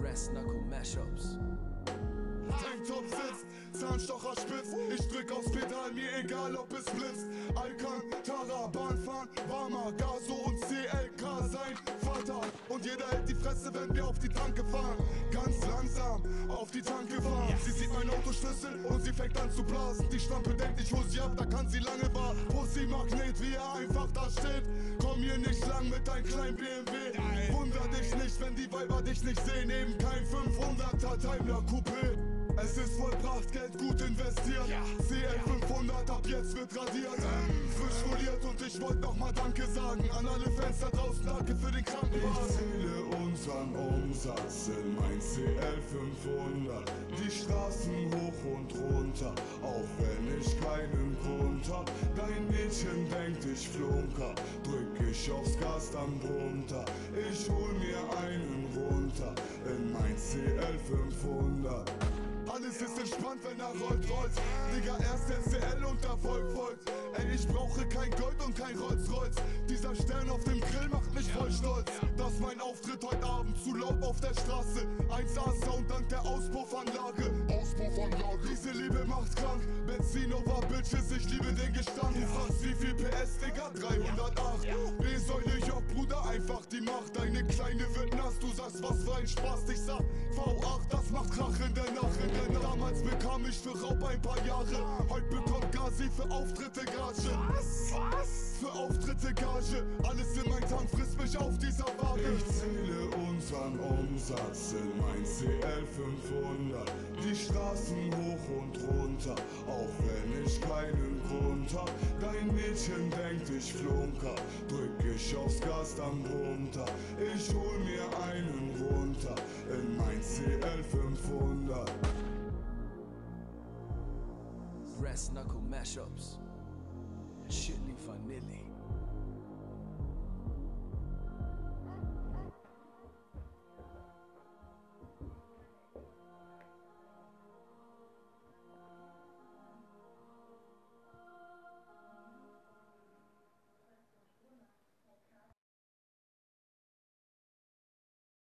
Brass Knuckle Mashups. Tanktop sitzt, Zahnstocher spitz Ich drück aufs Pedal, mir egal ob es blitzt. Alcantara, Bahnfahren, warmer Gaso und CLK sein Vater. Und jeder hält die Fresse, wenn wir auf die Tanke fahren. Ganz langsam auf die Tanke fahren. Sie sieht mein Autoschlüssel und sie fängt an zu blasen. Die Schlampe denkt, ich hol sie ab, da kann sie lange warten. Pussy Magnet, wie er einfach da steht. Komm hier nicht lang mit deinem kleinen BMW Wunder dich nicht, wenn die Weiber dich nicht sehen Eben kein 500er Daimler Coupé es ist vollbracht, Geld gut investiert. Ja. CL 500 ab jetzt wird radiert. Frisch foliert und ich wollte nochmal Danke sagen an alle Fans da draußen. Danke für den Krankenwagen. Ich zähle unseren Umsatz in mein CL 500. Die Straßen hoch und runter, auch wenn ich keinen Grund hab. Mädchen denkt, ich flunker, drück ich aufs Gas, dann runter. Ich hol mir einen runter in mein CL 500. Alles ist entspannt, wenn er rollt, rollt. Digga, erst SCL und Erfolg folgt. Ey, ich brauche kein Gold und kein Rolls-Royce. Dieser Stern auf dem Grill macht mich voll stolz. Dass mein Auftritt heute Abend zu laut auf der Straße. 1A-Sound dank der Auspuffanlage. Auspuffanlage. Diese Liebe macht krank. Benzin over Bitches, ich liebe den Gestank. Du fragst, wie viel PS, Digga? 308. B-Säule, Job, Bruder, einfach die Macht. Deine Kleine wird nass, du sagst, was für ein Spaß. Ich sag, V8, das macht Krach in der Nacht. In der Nacht. Damals bekam ich für Raub ein paar Jahre. Heute bekommt Gazi für Auftritte Gage. Was? Was? Für Auftritte Gage. Alles in mein Tank frisst mich auf dieser Waage. Ich zähle unseren Umsatz in mein CL 500. Die Straßen hoch und runter, auch wenn ich keinen Grund hab. Dein Mädchen denkt, ich flunker, drück ich aufs Gas dann runter. Ich hol mir einen runter in mein CL 500. Brass Knuckle Mashups. Chili Vanilli.